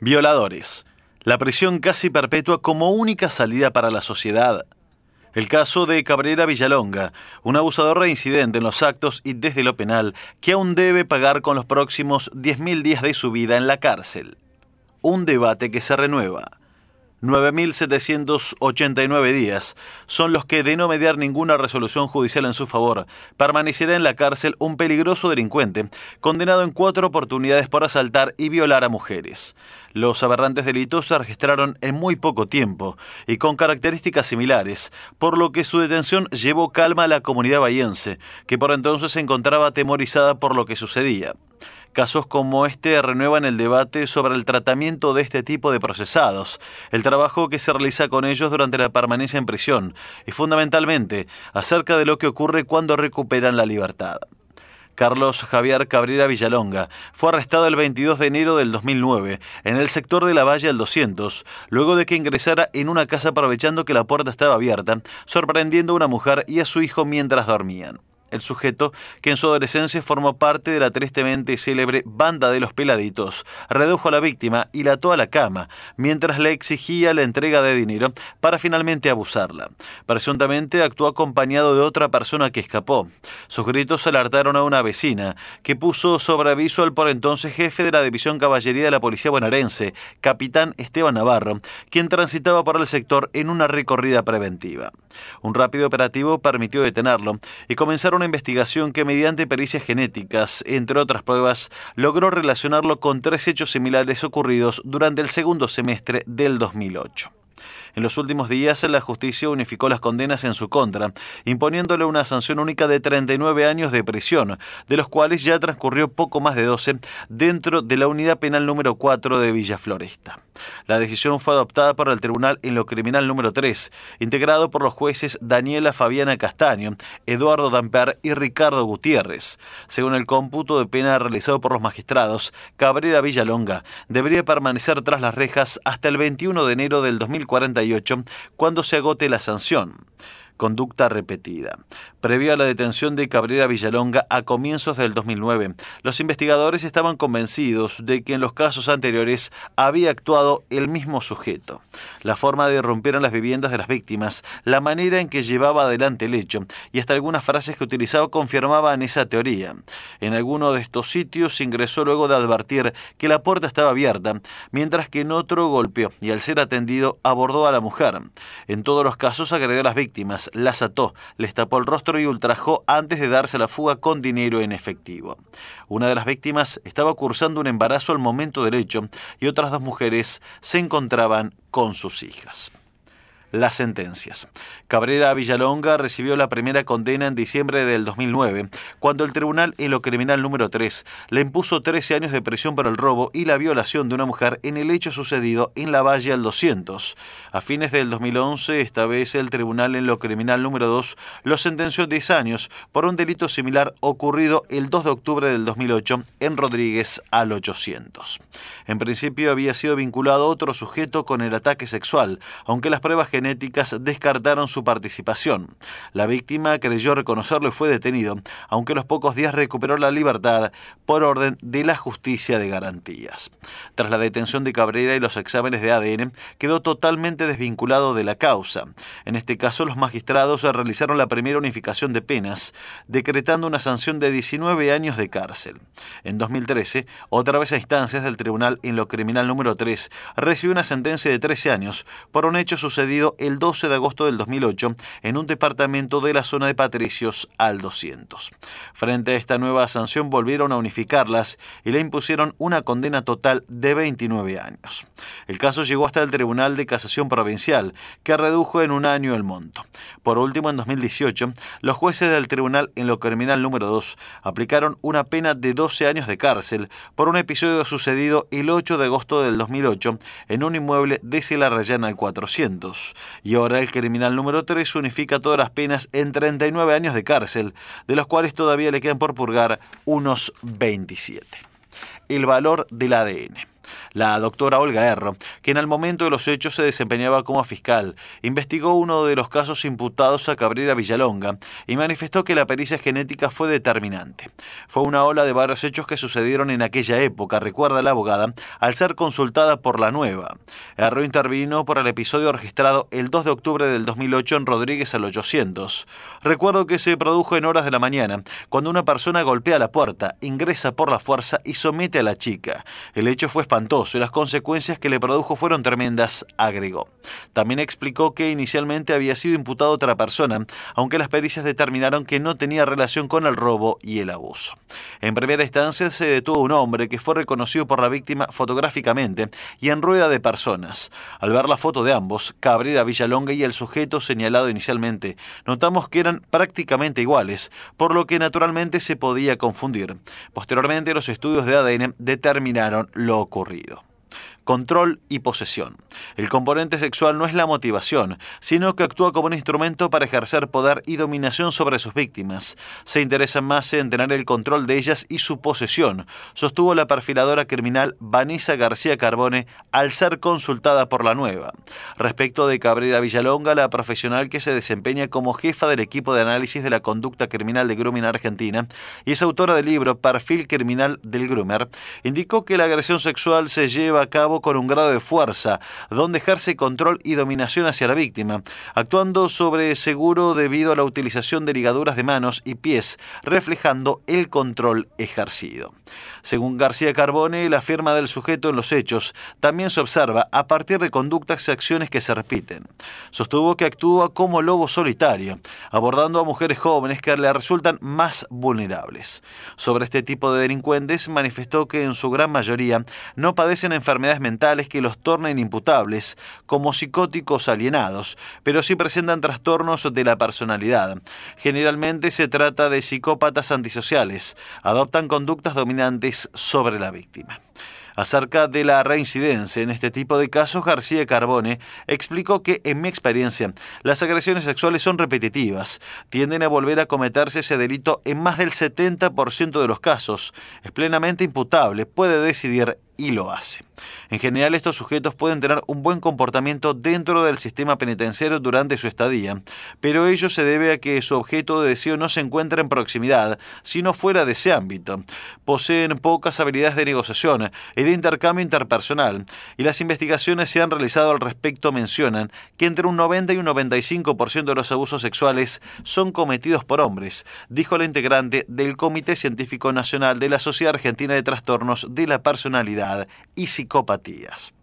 Violadores. La prisión casi perpetua como única salida para la sociedad. El caso de Cabrera Villalonga, un abusador reincidente en los actos y desde lo penal, que aún debe pagar con los próximos 10.000 días de su vida en la cárcel. Un debate que se renueva. 9.789 días son los que, de no mediar ninguna resolución judicial en su favor, permanecerá en la cárcel un peligroso delincuente, condenado en cuatro oportunidades por asaltar y violar a mujeres. Los aberrantes delitos se registraron en muy poco tiempo y con características similares, por lo que su detención llevó calma a la comunidad bahiense, que por entonces se encontraba atemorizada por lo que sucedía. Casos como este renuevan el debate sobre el tratamiento de este tipo de procesados, el trabajo que se realiza con ellos durante la permanencia en prisión y fundamentalmente acerca de lo que ocurre cuando recuperan la libertad. Carlos Javier Cabrera Villalonga fue arrestado el 22 de enero del 2009 en el sector de la Valle al 200, luego de que ingresara en una casa aprovechando que la puerta estaba abierta, sorprendiendo a una mujer y a su hijo mientras dormían el sujeto que en su adolescencia formó parte de la tristemente célebre Banda de los Peladitos, redujo a la víctima y la ató a la cama, mientras le exigía la entrega de dinero para finalmente abusarla. Presuntamente actuó acompañado de otra persona que escapó. Sus gritos alertaron a una vecina, que puso sobre aviso al por entonces jefe de la División Caballería de la Policía Bonaerense, capitán Esteban Navarro, quien transitaba por el sector en una recorrida preventiva. Un rápido operativo permitió detenerlo y comenzaron una investigación que mediante pericias genéticas, entre otras pruebas, logró relacionarlo con tres hechos similares ocurridos durante el segundo semestre del 2008. En los últimos días, la justicia unificó las condenas en su contra, imponiéndole una sanción única de 39 años de prisión, de los cuales ya transcurrió poco más de 12 dentro de la unidad penal número 4 de Villa Floresta. La decisión fue adoptada por el Tribunal en lo Criminal número 3, integrado por los jueces Daniela Fabiana Castaño, Eduardo Damper y Ricardo Gutiérrez. Según el cómputo de pena realizado por los magistrados, Cabrera Villalonga debería permanecer tras las rejas hasta el 21 de enero del 2048, cuando se agote la sanción conducta repetida. Previo a la detención de Cabrera Villalonga a comienzos del 2009, los investigadores estaban convencidos de que en los casos anteriores había actuado el mismo sujeto. La forma de romper en las viviendas de las víctimas, la manera en que llevaba adelante el hecho y hasta algunas frases que utilizaba confirmaban esa teoría. En alguno de estos sitios ingresó luego de advertir que la puerta estaba abierta, mientras que en otro golpeó y al ser atendido abordó a la mujer. En todos los casos agredió a las víctimas, las ató, les tapó el rostro y ultrajó antes de darse la fuga con dinero en efectivo. Una de las víctimas estaba cursando un embarazo al momento del hecho y otras dos mujeres se encontraban con sus hijas las sentencias. Cabrera Villalonga recibió la primera condena en diciembre del 2009, cuando el Tribunal en lo Criminal número 3 le impuso 13 años de prisión por el robo y la violación de una mujer en el hecho sucedido en la Valle al 200. A fines del 2011, esta vez el Tribunal en lo Criminal número 2 lo sentenció 10 años por un delito similar ocurrido el 2 de octubre del 2008 en Rodríguez al 800. En principio había sido vinculado otro sujeto con el ataque sexual, aunque las pruebas genéticas descartaron su participación. La víctima creyó reconocerlo y fue detenido, aunque a los pocos días recuperó la libertad por orden de la justicia de garantías. Tras la detención de Cabrera y los exámenes de ADN, quedó totalmente desvinculado de la causa. En este caso, los magistrados realizaron la primera unificación de penas, decretando una sanción de 19 años de cárcel. En 2013, otra vez a instancias del Tribunal en lo Criminal número 3, recibió una sentencia de 13 años por un hecho sucedido el 12 de agosto del 2008 en un departamento de la zona de Patricios al 200. Frente a esta nueva sanción volvieron a unificarlas y le impusieron una condena total de 29 años. El caso llegó hasta el Tribunal de Casación Provincial, que redujo en un año el monto. Por último, en 2018, los jueces del Tribunal en lo Criminal número 2 aplicaron una pena de 12 años de cárcel por un episodio sucedido el 8 de agosto del 2008 en un inmueble de Rayana al 400 y ahora el criminal número 3 unifica todas las penas en 39 años de cárcel, de los cuales todavía le quedan por purgar unos 27. El valor del ADN. La doctora Olga Erro, que en el momento de los hechos se desempeñaba como fiscal, investigó uno de los casos imputados a Cabrera Villalonga y manifestó que la pericia genética fue determinante. Fue una ola de varios hechos que sucedieron en aquella época, recuerda la abogada, al ser consultada por la nueva. Erro intervino por el episodio registrado el 2 de octubre del 2008 en Rodríguez al 800. Recuerdo que se produjo en horas de la mañana, cuando una persona golpea la puerta, ingresa por la fuerza y somete a la chica. El hecho fue espantoso y las consecuencias que le produjo fueron tremendas, agregó. También explicó que inicialmente había sido imputado otra persona, aunque las pericias determinaron que no tenía relación con el robo y el abuso. En primera instancia se detuvo un hombre que fue reconocido por la víctima fotográficamente y en rueda de personas. Al ver la foto de ambos, Cabrera Villalonga y el sujeto señalado inicialmente, notamos que eran prácticamente iguales, por lo que naturalmente se podía confundir. Posteriormente los estudios de ADN determinaron lo ocurrido control y posesión. El componente sexual no es la motivación, sino que actúa como un instrumento para ejercer poder y dominación sobre sus víctimas. Se interesa más en tener el control de ellas y su posesión, sostuvo la perfiladora criminal Vanessa García Carbone al ser consultada por la nueva. Respecto de Cabrera Villalonga, la profesional que se desempeña como jefa del equipo de análisis de la conducta criminal de Grooming Argentina y es autora del libro Perfil Criminal del Groomer, indicó que la agresión sexual se lleva a cabo con un grado de fuerza, donde ejerce control y dominación hacia la víctima, actuando sobre seguro debido a la utilización de ligaduras de manos y pies, reflejando el control ejercido. Según García Carbone, la firma del sujeto en los hechos también se observa a partir de conductas y acciones que se repiten. Sostuvo que actúa como lobo solitario, abordando a mujeres jóvenes que le resultan más vulnerables. Sobre este tipo de delincuentes manifestó que en su gran mayoría no padecen enfermedades mentales que los tornen imputables, como psicóticos alienados, pero sí presentan trastornos de la personalidad. Generalmente se trata de psicópatas antisociales, adoptan conductas dominantes sobre la víctima. Acerca de la reincidencia en este tipo de casos, García Carbone explicó que, en mi experiencia, las agresiones sexuales son repetitivas, tienden a volver a cometerse ese delito en más del 70% de los casos, es plenamente imputable, puede decidir y lo hace. En general, estos sujetos pueden tener un buen comportamiento dentro del sistema penitenciario durante su estadía, pero ello se debe a que su objeto de deseo no se encuentra en proximidad, sino fuera de ese ámbito. Poseen pocas habilidades de negociación y de intercambio interpersonal, y las investigaciones se han realizado al respecto mencionan que entre un 90 y un 95% de los abusos sexuales son cometidos por hombres, dijo la integrante del Comité Científico Nacional de la Sociedad Argentina de Trastornos de la Personalidad y psicopatías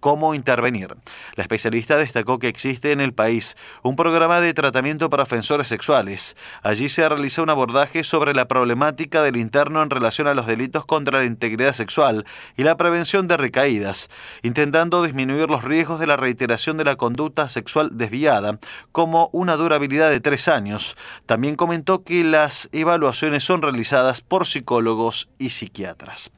cómo intervenir. La especialista destacó que existe en el país un programa de tratamiento para ofensores sexuales. Allí se realiza un abordaje sobre la problemática del interno en relación a los delitos contra la integridad sexual y la prevención de recaídas, intentando disminuir los riesgos de la reiteración de la conducta sexual desviada, como una durabilidad de tres años. También comentó que las evaluaciones son realizadas por psicólogos y psiquiatras.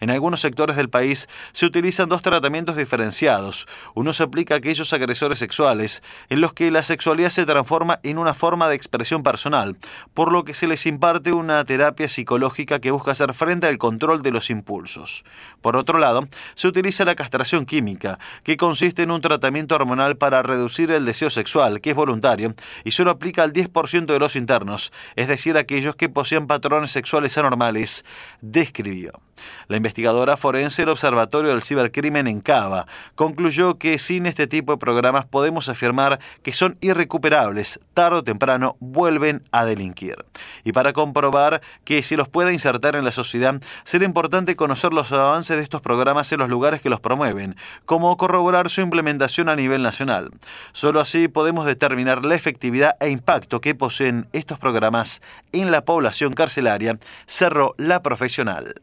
En algunos sectores del país se utilizan dos tratamientos diferenciados. Uno se aplica a aquellos agresores sexuales en los que la sexualidad se transforma en una forma de expresión personal, por lo que se les imparte una terapia psicológica que busca hacer frente al control de los impulsos. Por otro lado, se utiliza la castración química, que consiste en un tratamiento hormonal para reducir el deseo sexual, que es voluntario, y solo aplica al 10% de los internos, es decir, aquellos que poseen patrones sexuales anormales, describió. La investigadora forense del Observatorio del Cibercrimen en Cava concluyó que sin este tipo de programas podemos afirmar que son irrecuperables, tarde o temprano vuelven a delinquir. Y para comprobar que se los pueda insertar en la sociedad, será importante conocer los avances de estos programas en los lugares que los promueven, como corroborar su implementación a nivel nacional. Solo así podemos determinar la efectividad e impacto que poseen estos programas en la población carcelaria, cerró la profesional.